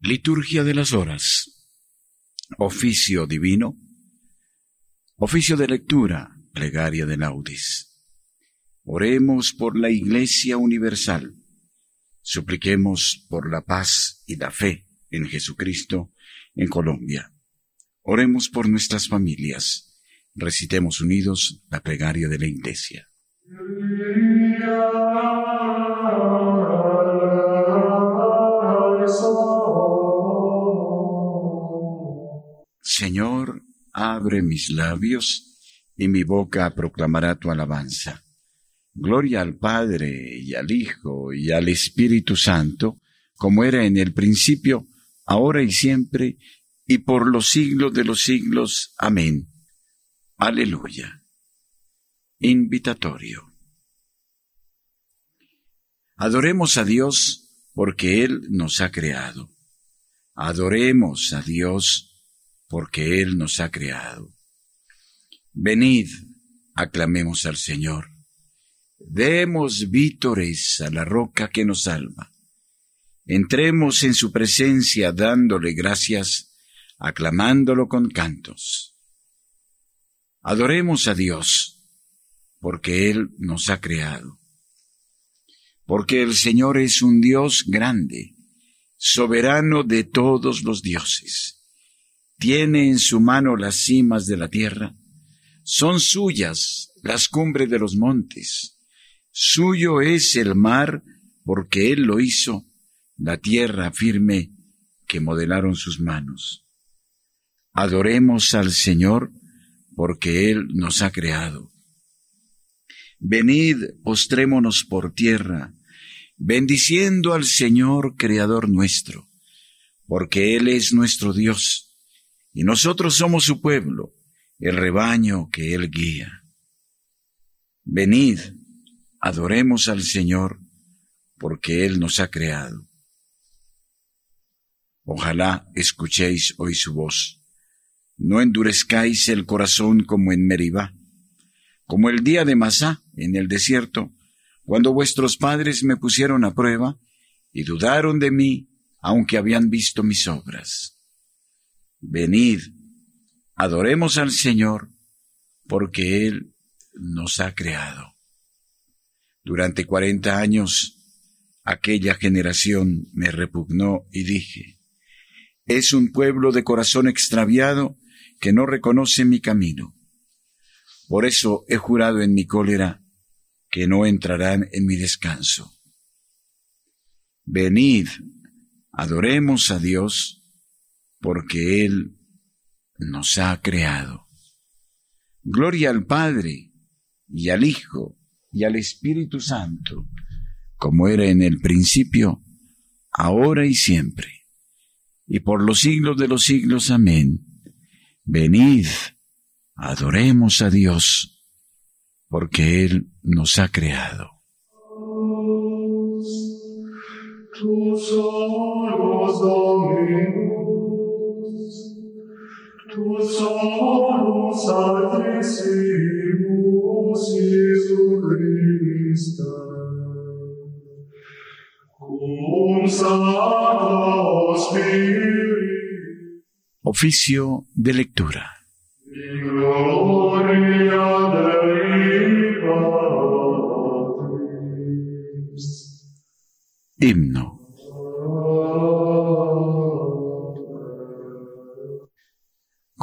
Liturgia de las Horas. Oficio divino. Oficio de lectura. Plegaria de laudis. Oremos por la Iglesia Universal. Supliquemos por la paz y la fe en Jesucristo en Colombia. Oremos por nuestras familias. Recitemos unidos la plegaria de la Iglesia. Señor, abre mis labios, y mi boca proclamará tu alabanza. Gloria al Padre, y al Hijo, y al Espíritu Santo, como era en el principio, ahora y siempre, y por los siglos de los siglos. Amén. Aleluya. Invitatorio. Adoremos a Dios porque Él nos ha creado. Adoremos a Dios porque Él nos ha creado. Venid, aclamemos al Señor. Demos vítores a la roca que nos salva. Entremos en su presencia dándole gracias, aclamándolo con cantos. Adoremos a Dios, porque Él nos ha creado. Porque el Señor es un Dios grande, soberano de todos los dioses tiene en su mano las cimas de la tierra, son suyas las cumbres de los montes, suyo es el mar porque él lo hizo, la tierra firme que modelaron sus manos. Adoremos al Señor porque Él nos ha creado. Venid, postrémonos por tierra, bendiciendo al Señor Creador nuestro, porque Él es nuestro Dios y nosotros somos su pueblo, el rebaño que Él guía. Venid, adoremos al Señor, porque Él nos ha creado. Ojalá escuchéis hoy su voz. No endurezcáis el corazón como en Meribá, como el día de Masá en el desierto, cuando vuestros padres me pusieron a prueba y dudaron de mí, aunque habían visto mis obras. Venid, adoremos al Señor, porque Él nos ha creado. Durante cuarenta años aquella generación me repugnó y dije, es un pueblo de corazón extraviado que no reconoce mi camino. Por eso he jurado en mi cólera que no entrarán en mi descanso. Venid, adoremos a Dios, porque Él nos ha creado. Gloria al Padre y al Hijo y al Espíritu Santo, como era en el principio, ahora y siempre, y por los siglos de los siglos. Amén. Venid, adoremos a Dios, porque Él nos ha creado. Oficio de lectura. Himno.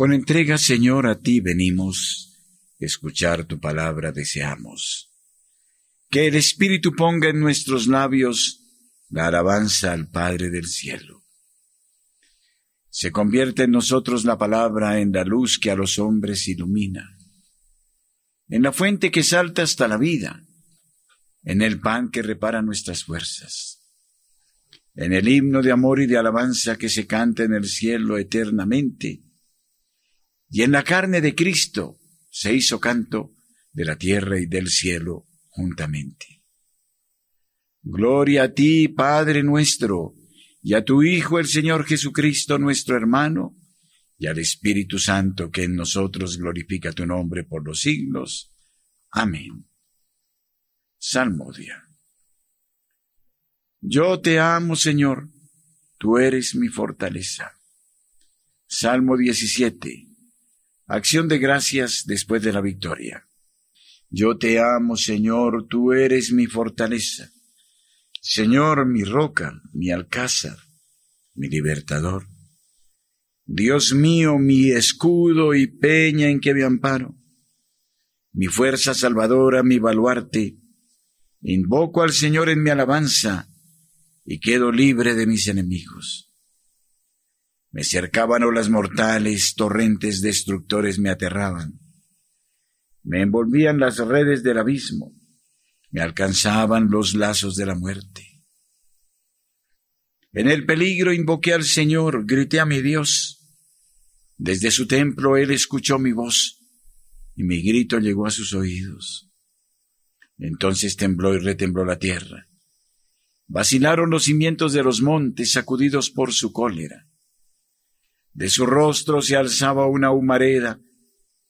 Con entrega, Señor, a ti venimos, escuchar tu palabra deseamos. Que el Espíritu ponga en nuestros labios la alabanza al Padre del cielo. Se convierte en nosotros la palabra en la luz que a los hombres ilumina, en la fuente que salta hasta la vida, en el pan que repara nuestras fuerzas, en el himno de amor y de alabanza que se canta en el cielo eternamente, y en la carne de Cristo se hizo canto de la tierra y del cielo juntamente. Gloria a ti, Padre nuestro, y a tu Hijo el Señor Jesucristo nuestro hermano, y al Espíritu Santo que en nosotros glorifica tu nombre por los siglos. Amén. Salmodia. Yo te amo, Señor, tú eres mi fortaleza. Salmo 17. Acción de gracias después de la victoria. Yo te amo, Señor, tú eres mi fortaleza. Señor, mi roca, mi alcázar, mi libertador. Dios mío, mi escudo y peña en que me amparo, mi fuerza salvadora, mi baluarte. Invoco al Señor en mi alabanza y quedo libre de mis enemigos. Me cercaban olas mortales, torrentes destructores me aterraban. Me envolvían las redes del abismo me alcanzaban los lazos de la muerte. En el peligro invoqué al Señor, grité a mi Dios. Desde su templo Él escuchó mi voz y mi grito llegó a sus oídos. Entonces tembló y retembló la tierra. Vacilaron los cimientos de los montes sacudidos por su cólera. De su rostro se alzaba una humareda,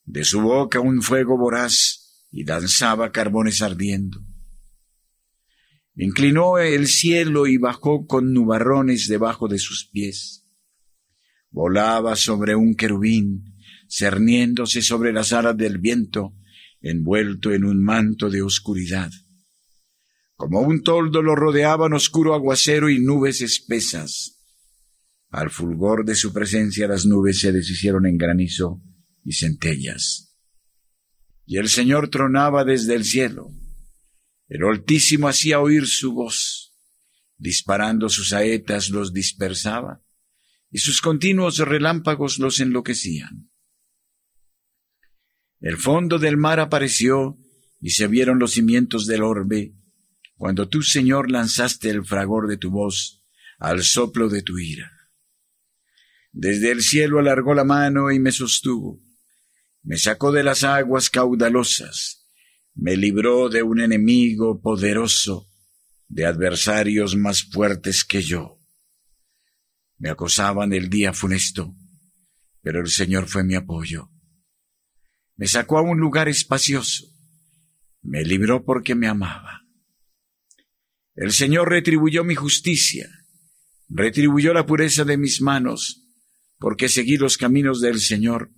de su boca un fuego voraz y danzaba carbones ardiendo. Inclinó el cielo y bajó con nubarrones debajo de sus pies. Volaba sobre un querubín, cerniéndose sobre las alas del viento, envuelto en un manto de oscuridad. Como un toldo lo rodeaban oscuro aguacero y nubes espesas. Al fulgor de su presencia las nubes se deshicieron en granizo y centellas. Y el Señor tronaba desde el cielo el Altísimo hacía oír su voz, disparando sus saetas los dispersaba, y sus continuos relámpagos los enloquecían. El fondo del mar apareció, y se vieron los cimientos del orbe, cuando tú, Señor, lanzaste el fragor de tu voz al soplo de tu ira. Desde el cielo alargó la mano y me sostuvo, me sacó de las aguas caudalosas, me libró de un enemigo poderoso, de adversarios más fuertes que yo. Me acosaban el día funesto, pero el Señor fue mi apoyo. Me sacó a un lugar espacioso, me libró porque me amaba. El Señor retribuyó mi justicia, retribuyó la pureza de mis manos, porque seguí los caminos del Señor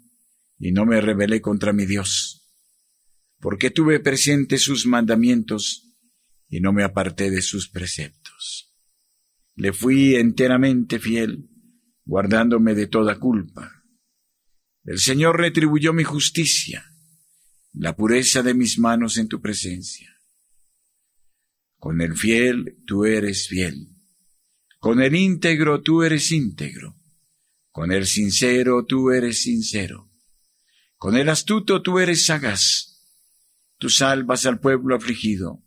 y no me rebelé contra mi Dios porque tuve presente sus mandamientos y no me aparté de sus preceptos. Le fui enteramente fiel, guardándome de toda culpa. El Señor retribuyó mi justicia, la pureza de mis manos en tu presencia. Con el fiel tú eres fiel, con el íntegro tú eres íntegro, con el sincero tú eres sincero, con el astuto tú eres sagaz Tú salvas al pueblo afligido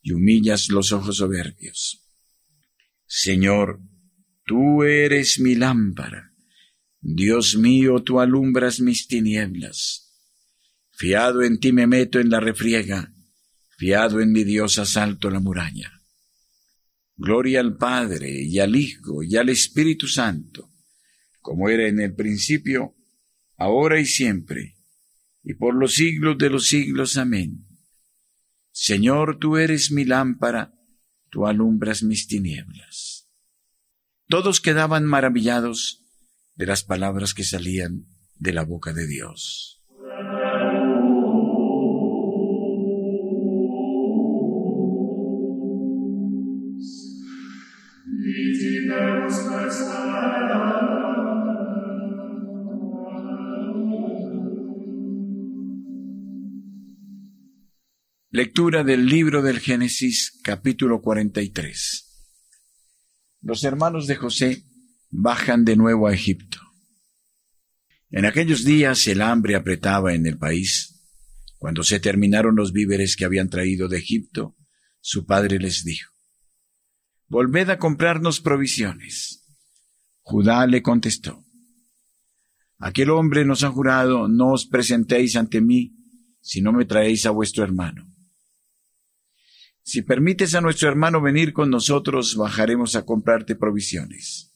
y humillas los ojos soberbios. Señor, tú eres mi lámpara. Dios mío, tú alumbras mis tinieblas. Fiado en ti me meto en la refriega, fiado en mi Dios asalto la muralla. Gloria al Padre y al Hijo y al Espíritu Santo, como era en el principio, ahora y siempre, y por los siglos de los siglos. Amén. Señor, tú eres mi lámpara, tú alumbras mis tinieblas. Todos quedaban maravillados de las palabras que salían de la boca de Dios. Lectura del libro del Génesis capítulo 43. Los hermanos de José bajan de nuevo a Egipto. En aquellos días el hambre apretaba en el país. Cuando se terminaron los víveres que habían traído de Egipto, su padre les dijo, Volved a comprarnos provisiones. Judá le contestó, Aquel hombre nos ha jurado, no os presentéis ante mí si no me traéis a vuestro hermano. Si permites a nuestro hermano venir con nosotros, bajaremos a comprarte provisiones.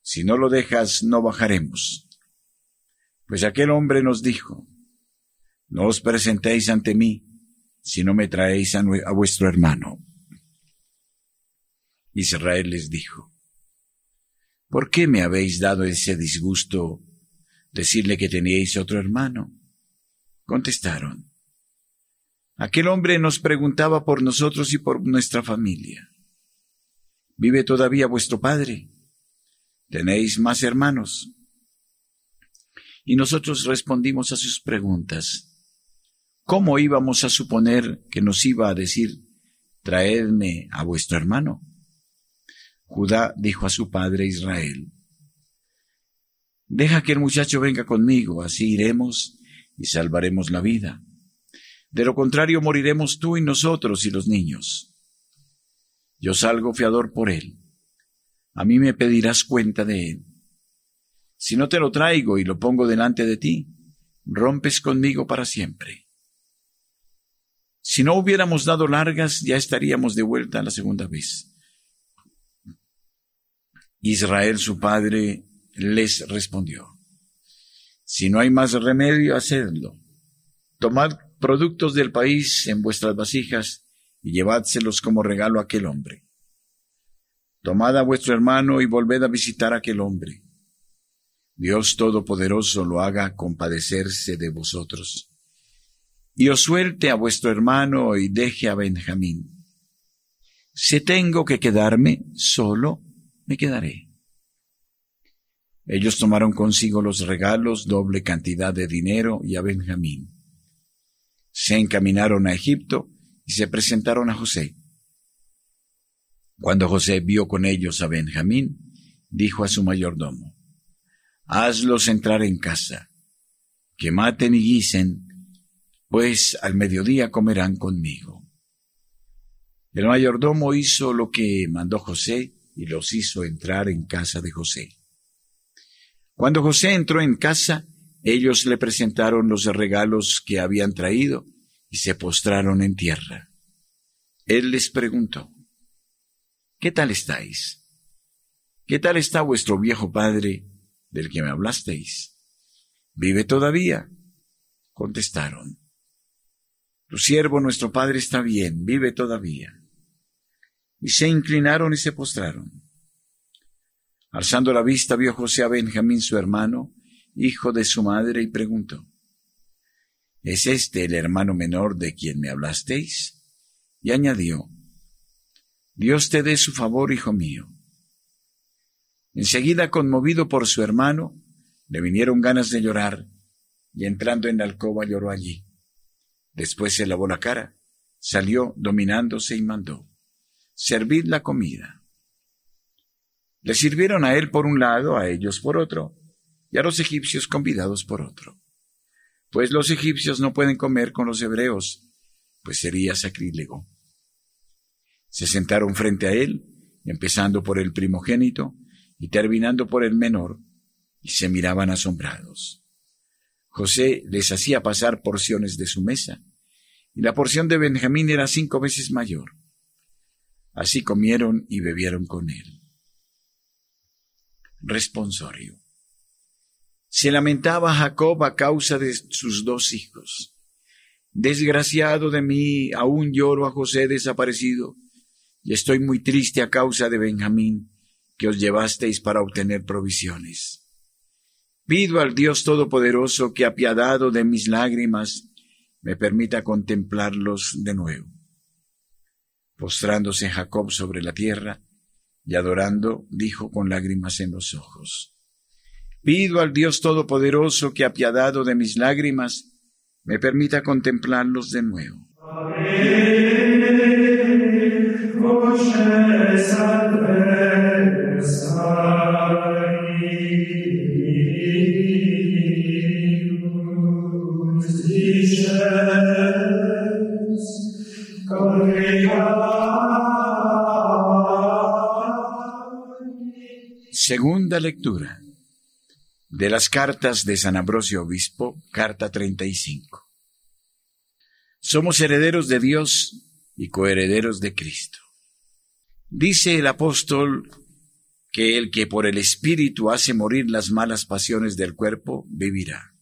Si no lo dejas, no bajaremos. Pues aquel hombre nos dijo, no os presentéis ante mí si no me traéis a, vuestro hermano. Israel les dijo, ¿por qué me habéis dado ese disgusto decirle que teníais otro hermano? Contestaron, aquel hombre nos preguntaba por nosotros y por nuestra familia. ¿Vive todavía vuestro padre? ¿Tenéis más hermanos? Y nosotros respondimos a sus preguntas. ¿Cómo íbamos a suponer que nos iba a decir, traedme a vuestro hermano? Judá dijo a su padre Israel, Deja que el muchacho venga conmigo, así iremos y salvaremos la vida. De lo contrario moriremos tú y nosotros y los niños. Yo salgo fiador por él. A mí me pedirás cuenta de él. Si no te lo traigo y lo pongo delante de ti, rompes conmigo para siempre. Si no hubiéramos dado largas, ya estaríamos de vuelta la segunda vez. Israel su padre les respondió, si no hay más remedio, hacedlo. Tomad productos del país en vuestras vasijas y llevádselos como regalo a aquel hombre. Tomad a vuestro hermano y volved a visitar a aquel hombre. Dios Todopoderoso lo haga compadecerse de vosotros. Y os suelte a vuestro hermano y deje a Benjamín. Si tengo que quedarme solo, me quedaré. Ellos tomaron consigo los regalos, doble cantidad de dinero y a Benjamín. Se encaminaron a Egipto y se presentaron a José. Cuando José vio con ellos a Benjamín, dijo a su mayordomo, Hazlos entrar en casa, que maten y guisen, pues al mediodía comerán conmigo. El mayordomo hizo lo que mandó José y los hizo entrar en casa de José. Cuando José entró en casa, ellos le presentaron los regalos que habían traído y se postraron en tierra. Él les preguntó, ¿qué tal estáis? ¿Qué tal está vuestro viejo padre del que me hablasteis? ¿Vive todavía? Contestaron, tu siervo nuestro padre está bien, vive todavía y se inclinaron y se postraron. Alzando la vista vio José a Benjamín su hermano, hijo de su madre, y preguntó, ¿Es este el hermano menor de quien me hablasteis? Y añadió, Dios te dé su favor, hijo mío. Enseguida, conmovido por su hermano, le vinieron ganas de llorar, y entrando en la alcoba lloró allí. Después se lavó la cara, salió dominándose y mandó servid la comida. Le sirvieron a él por un lado, a ellos por otro, y a los egipcios convidados por otro. Pues los egipcios no pueden comer con los hebreos, pues sería sacrílego. Se sentaron frente a él, empezando por el primogénito y terminando por el menor, y se miraban asombrados. José les hacía pasar porciones de su mesa, y la porción de Benjamín era cinco veces mayor. Así comieron y bebieron con él. Responsorio. Se lamentaba Jacob a causa de sus dos hijos. Desgraciado de mí, aún lloro a José desaparecido, y estoy muy triste a causa de Benjamín, que os llevasteis para obtener provisiones. Pido al Dios Todopoderoso que, apiadado de mis lágrimas, me permita contemplarlos de nuevo Postrándose Jacob sobre la tierra y adorando, dijo con lágrimas en los ojos, Pido al Dios Todopoderoso que, apiadado de mis lágrimas, me permita contemplarlos de nuevo. Segunda lectura de las cartas de San Ambrosio Obispo, carta 35. Somos herederos de Dios y coherederos de Cristo. Dice el apóstol que el que por el Espíritu hace morir las malas pasiones del cuerpo, vivirá.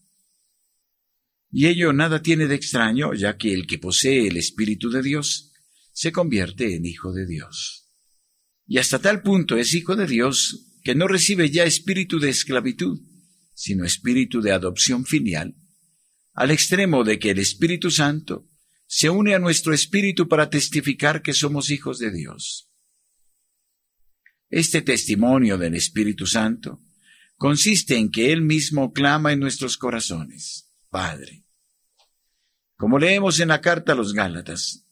Y ello nada tiene de extraño, ya que el que posee el Espíritu de Dios se convierte en hijo de Dios. Y hasta tal punto es hijo de Dios que no recibe ya espíritu de esclavitud, sino espíritu de adopción filial, al extremo de que el Espíritu Santo se une a nuestro espíritu para testificar que somos hijos de Dios. Este testimonio del Espíritu Santo consiste en que Él mismo clama en nuestros corazones, Padre, como leemos en la carta a los Gálatas.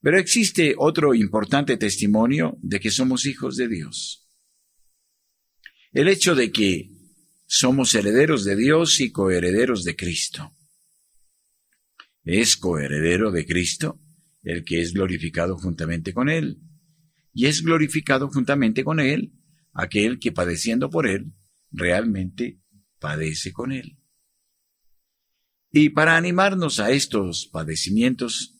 Pero existe otro importante testimonio de que somos hijos de Dios. El hecho de que somos herederos de Dios y coherederos de Cristo. Es coheredero de Cristo el que es glorificado juntamente con Él, y es glorificado juntamente con Él aquel que padeciendo por Él realmente padece con Él. Y para animarnos a estos padecimientos,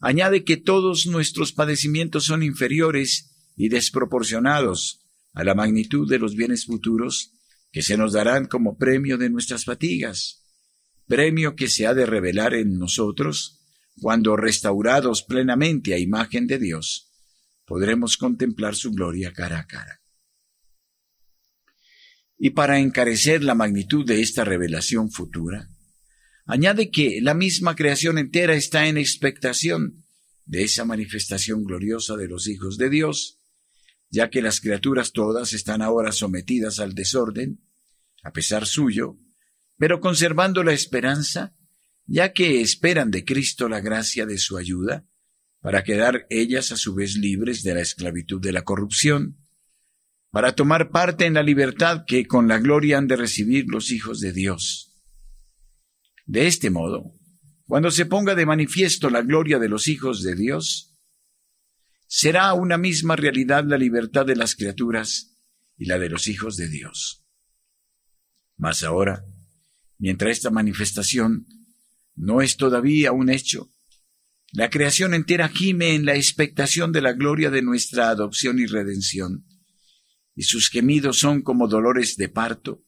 añade que todos nuestros padecimientos son inferiores y desproporcionados a la magnitud de los bienes futuros que se nos darán como premio de nuestras fatigas, premio que se ha de revelar en nosotros cuando restaurados plenamente a imagen de Dios, podremos contemplar su gloria cara a cara. Y para encarecer la magnitud de esta revelación futura, añade que la misma creación entera está en expectación de esa manifestación gloriosa de los hijos de Dios, ya que las criaturas todas están ahora sometidas al desorden, a pesar suyo, pero conservando la esperanza, ya que esperan de Cristo la gracia de su ayuda, para quedar ellas a su vez libres de la esclavitud de la corrupción, para tomar parte en la libertad que con la gloria han de recibir los hijos de Dios. De este modo, cuando se ponga de manifiesto la gloria de los hijos de Dios, será una misma realidad la libertad de las criaturas y la de los hijos de Dios. Mas ahora, mientras esta manifestación no es todavía un hecho, la creación entera gime en la expectación de la gloria de nuestra adopción y redención, y sus gemidos son como dolores de parto,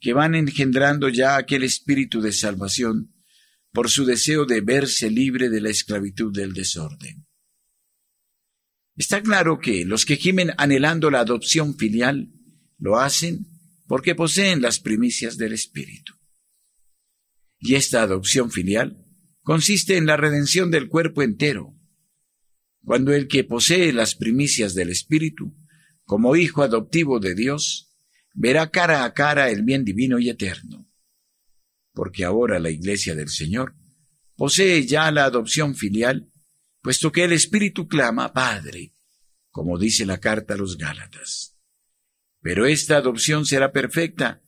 que van engendrando ya aquel espíritu de salvación por su deseo de verse libre de la esclavitud del desorden. Está claro que los que gimen anhelando la adopción filial lo hacen porque poseen las primicias del Espíritu. Y esta adopción filial consiste en la redención del cuerpo entero, cuando el que posee las primicias del Espíritu, como hijo adoptivo de Dios, verá cara a cara el bien divino y eterno. Porque ahora la Iglesia del Señor posee ya la adopción filial puesto que el Espíritu clama, Padre, como dice la carta a los Gálatas. Pero esta adopción será perfecta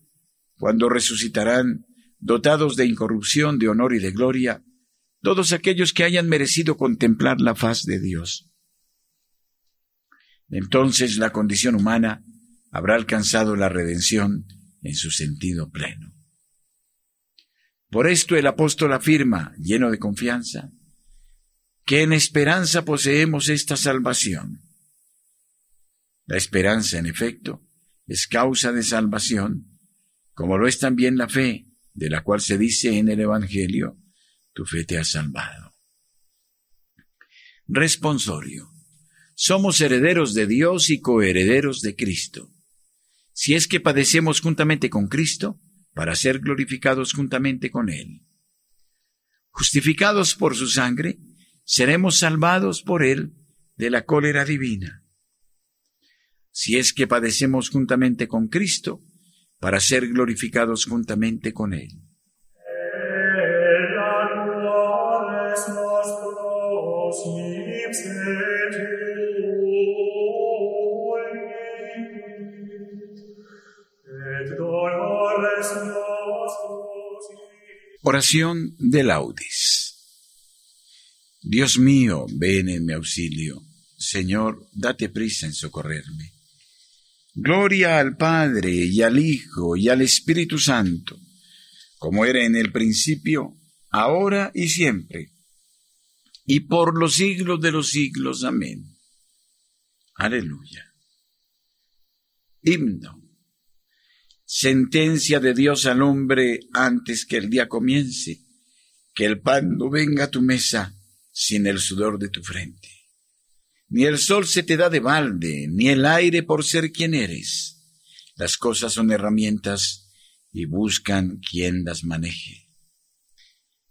cuando resucitarán, dotados de incorrupción, de honor y de gloria, todos aquellos que hayan merecido contemplar la faz de Dios. Entonces la condición humana habrá alcanzado la redención en su sentido pleno. Por esto el apóstol afirma, lleno de confianza, que en esperanza poseemos esta salvación. La esperanza, en efecto, es causa de salvación, como lo es también la fe, de la cual se dice en el Evangelio, tu fe te ha salvado. Responsorio. Somos herederos de Dios y coherederos de Cristo. Si es que padecemos juntamente con Cristo, para ser glorificados juntamente con Él. Justificados por su sangre, seremos salvados por Él de la cólera divina. Si es que padecemos juntamente con Cristo, para ser glorificados juntamente con Él. Oración de laudes. Dios mío, ven en mi auxilio. Señor, date prisa en socorrerme. Gloria al Padre y al Hijo y al Espíritu Santo, como era en el principio, ahora y siempre, y por los siglos de los siglos. Amén. Aleluya. Himno. Sentencia de Dios al hombre antes que el día comience, que el pan no venga a tu mesa sin el sudor de tu frente. Ni el sol se te da de balde, ni el aire por ser quien eres. Las cosas son herramientas y buscan quien las maneje.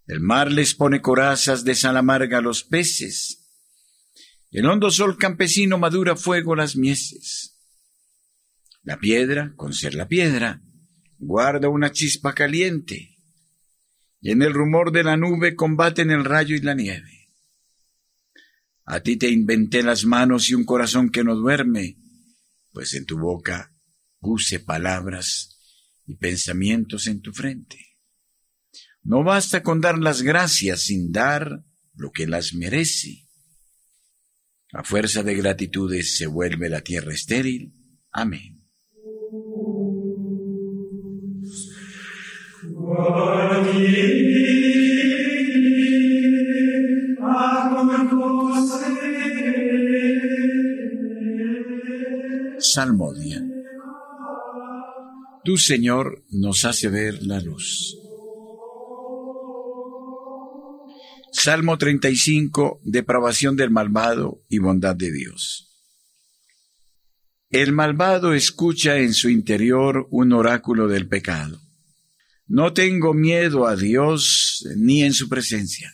El mar les pone corazas de sal amarga a los peces. El hondo sol campesino madura fuego las mieses. La piedra, con ser la piedra, guarda una chispa caliente. Y en el rumor de la nube combaten el rayo y la nieve. A ti te inventé las manos y un corazón que no duerme, pues en tu boca puse palabras y pensamientos en tu frente. No basta con dar las gracias sin dar lo que las merece. A fuerza de gratitudes se vuelve la tierra estéril. Amén. Salmodia. Tu Señor nos hace ver la luz. Salmo 35, depravación del malvado y bondad de Dios. El malvado escucha en su interior un oráculo del pecado. No tengo miedo a Dios ni en su presencia,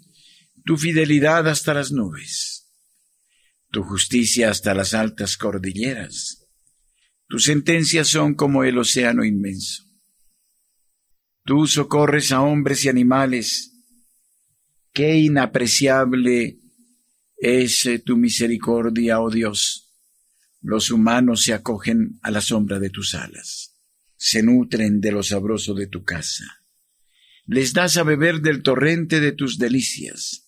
tu fidelidad hasta las nubes, tu justicia hasta las altas cordilleras, tus sentencias son como el océano inmenso. Tú socorres a hombres y animales. Qué inapreciable es eh, tu misericordia, oh Dios. Los humanos se acogen a la sombra de tus alas, se nutren de lo sabroso de tu casa. Les das a beber del torrente de tus delicias,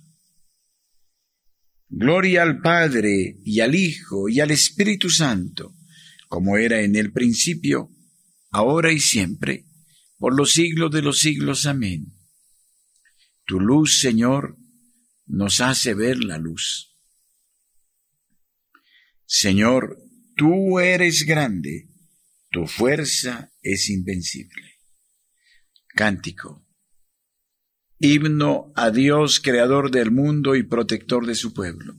Gloria al Padre y al Hijo y al Espíritu Santo como era en el principio, ahora y siempre, por los siglos de los siglos. Amén. Tu luz, Señor, nos hace ver la luz. Señor, tú eres grande, tu fuerza es invencible. Cántico. Himno a Dios, creador del mundo y protector de su pueblo.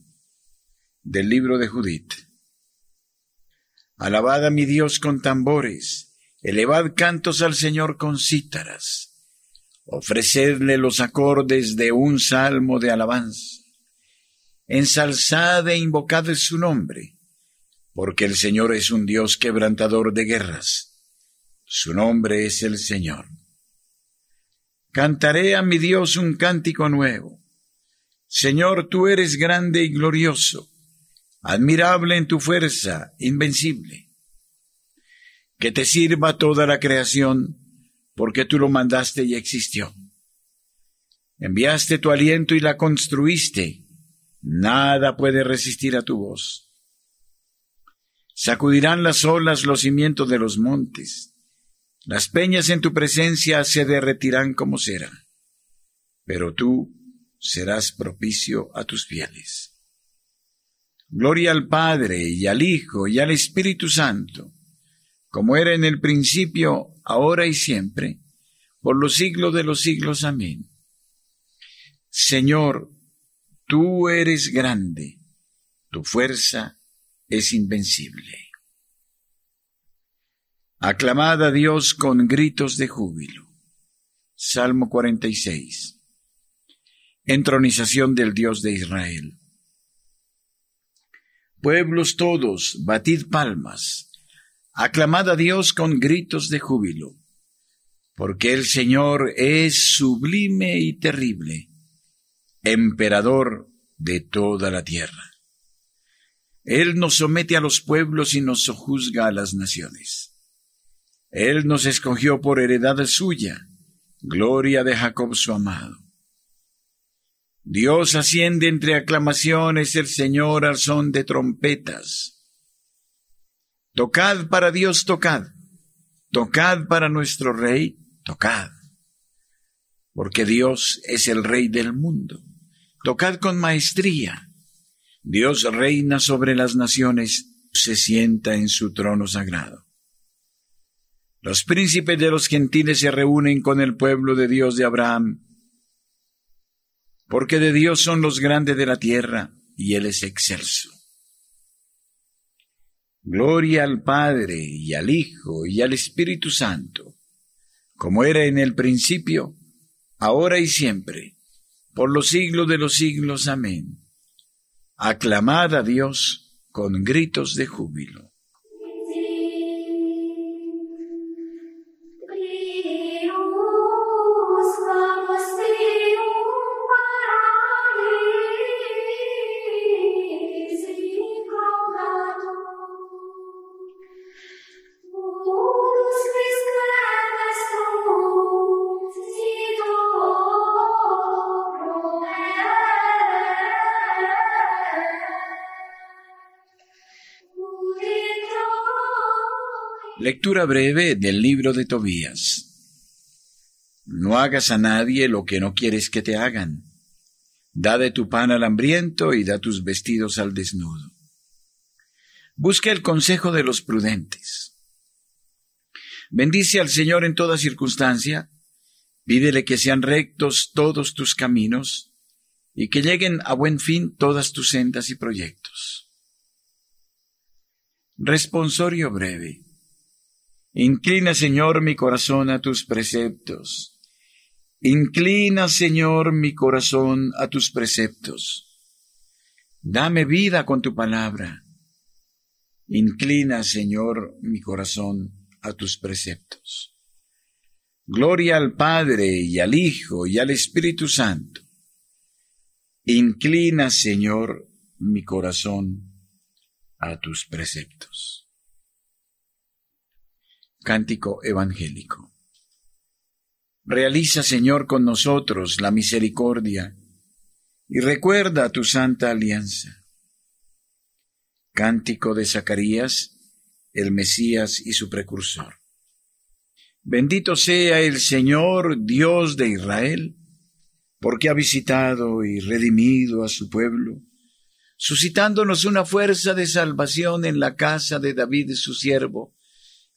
Del libro de Judith. Alabad a mi Dios con tambores, elevad cantos al Señor con cítaras, ofrecedle los acordes de un salmo de alabanza, ensalzad e invocad su nombre, porque el Señor es un Dios quebrantador de guerras, su nombre es el Señor. Cantaré a mi Dios un cántico nuevo. Señor, tú eres grande y glorioso admirable en tu fuerza, invencible. Que te sirva toda la creación, porque tú lo mandaste y existió. Enviaste tu aliento y la construiste. Nada puede resistir a tu voz. Sacudirán las olas los cimientos de los montes. Las peñas en tu presencia se derretirán como cera. Pero tú serás propicio a tus fieles. Gloria al Padre y al Hijo y al Espíritu Santo, como era en el principio, ahora y siempre, por los siglos de los siglos. Amén. Señor, tú eres grande, tu fuerza es invencible. Aclamad a Dios con gritos de júbilo. Salmo 46. Entronización del Dios de Israel. Pueblos todos, batid palmas, aclamad a Dios con gritos de júbilo, porque el Señor es sublime y terrible, emperador de toda la tierra. Él nos somete a los pueblos y nos sojuzga a las naciones. Él nos escogió por heredad suya, gloria de Jacob su amado. Dios asciende entre aclamaciones, el Señor al son de trompetas. Tocad para Dios, tocad. Tocad para nuestro Rey, tocad. Porque Dios es el Rey del mundo. Tocad con maestría. Dios reina sobre las naciones, se sienta en su trono sagrado. Los príncipes de los gentiles se reúnen con el pueblo de Dios de Abraham porque de Dios son los grandes de la tierra, y Él es excelso. Gloria al Padre, y al Hijo, y al Espíritu Santo, como era en el principio, ahora y siempre, por los siglos de los siglos. Amén. Aclamad a Dios con gritos de júbilo. Lectura breve del libro de Tobías. No hagas a nadie lo que no quieres que te hagan. Da de tu pan al hambriento y da tus vestidos al desnudo. Busca el consejo de los prudentes. Bendice al Señor en toda circunstancia. Pídele que sean rectos todos tus caminos y que lleguen a buen fin todas tus sendas y proyectos. Responsorio breve. Inclina, Señor, mi corazón a tus preceptos. Inclina, Señor, mi corazón a tus preceptos. Dame vida con tu palabra. Inclina, Señor, mi corazón a tus preceptos. Gloria al Padre y al Hijo y al Espíritu Santo. Inclina, Señor, mi corazón a tus preceptos. Cántico Evangélico. Realiza, Señor, con nosotros la misericordia y recuerda tu santa alianza. Cántico de Zacarías, el Mesías y su precursor. Bendito sea el Señor Dios de Israel, porque ha visitado y redimido a su pueblo, suscitándonos una fuerza de salvación en la casa de David su siervo,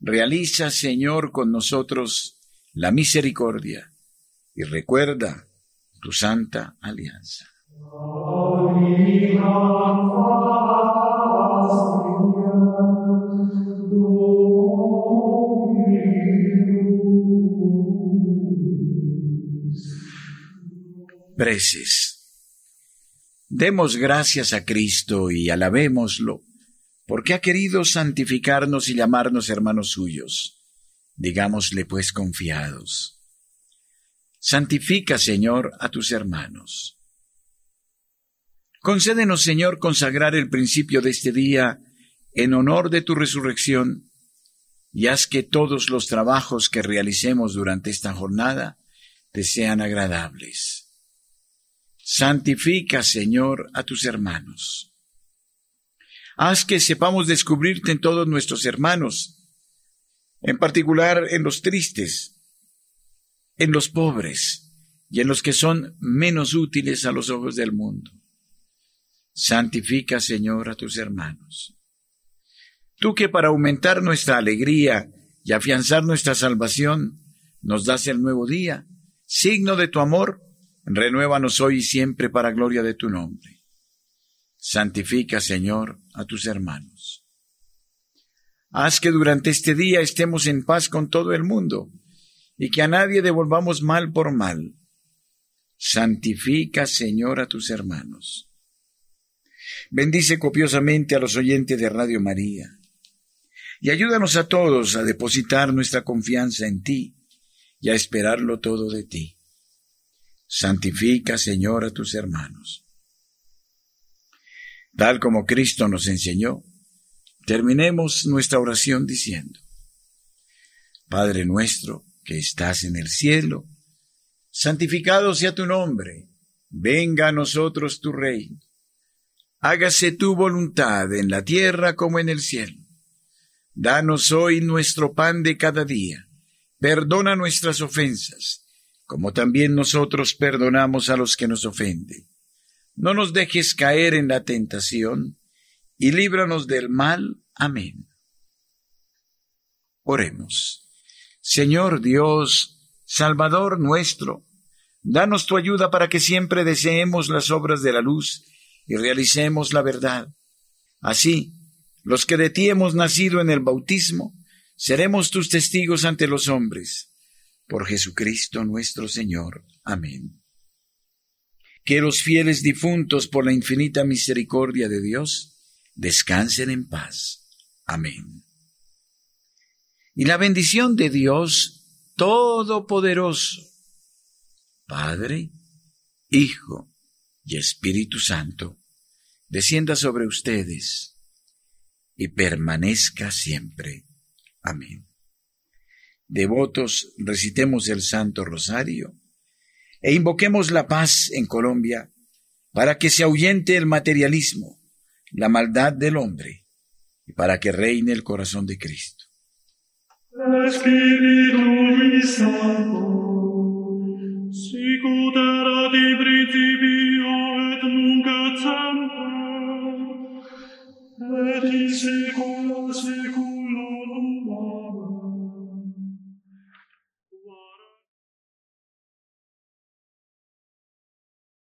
Realiza, Señor, con nosotros la misericordia y recuerda tu santa alianza. Preces. Demos gracias a Cristo y alabémoslo, porque ha querido santificarnos y llamarnos hermanos suyos. Digámosle pues confiados. Santifica, Señor, a tus hermanos. Concédenos, Señor, consagrar el principio de este día en honor de tu resurrección, y haz que todos los trabajos que realicemos durante esta jornada te sean agradables. Santifica, Señor, a tus hermanos. Haz que sepamos descubrirte en todos nuestros hermanos, en particular en los tristes, en los pobres y en los que son menos útiles a los ojos del mundo. Santifica, Señor, a tus hermanos. Tú que para aumentar nuestra alegría y afianzar nuestra salvación nos das el nuevo día, signo de tu amor, Renuévanos hoy y siempre para gloria de tu nombre. Santifica, Señor, a tus hermanos. Haz que durante este día estemos en paz con todo el mundo y que a nadie devolvamos mal por mal. Santifica, Señor, a tus hermanos. Bendice copiosamente a los oyentes de Radio María y ayúdanos a todos a depositar nuestra confianza en ti y a esperarlo todo de ti. Santifica, Señor, a tus hermanos. Tal como Cristo nos enseñó, terminemos nuestra oración diciendo, Padre nuestro que estás en el cielo, santificado sea tu nombre, venga a nosotros tu reino, hágase tu voluntad en la tierra como en el cielo. Danos hoy nuestro pan de cada día, perdona nuestras ofensas, como también nosotros perdonamos a los que nos ofenden. No nos dejes caer en la tentación, y líbranos del mal. Amén. Oremos. Señor Dios, Salvador nuestro, danos tu ayuda para que siempre deseemos las obras de la luz y realicemos la verdad. Así, los que de ti hemos nacido en el bautismo, seremos tus testigos ante los hombres por Jesucristo nuestro Señor. Amén. Que los fieles difuntos, por la infinita misericordia de Dios, descansen en paz. Amén. Y la bendición de Dios Todopoderoso, Padre, Hijo y Espíritu Santo, descienda sobre ustedes y permanezca siempre. Amén devotos recitemos el Santo Rosario e invoquemos la paz en Colombia para que se ahuyente el materialismo, la maldad del hombre y para que reine el corazón de Cristo.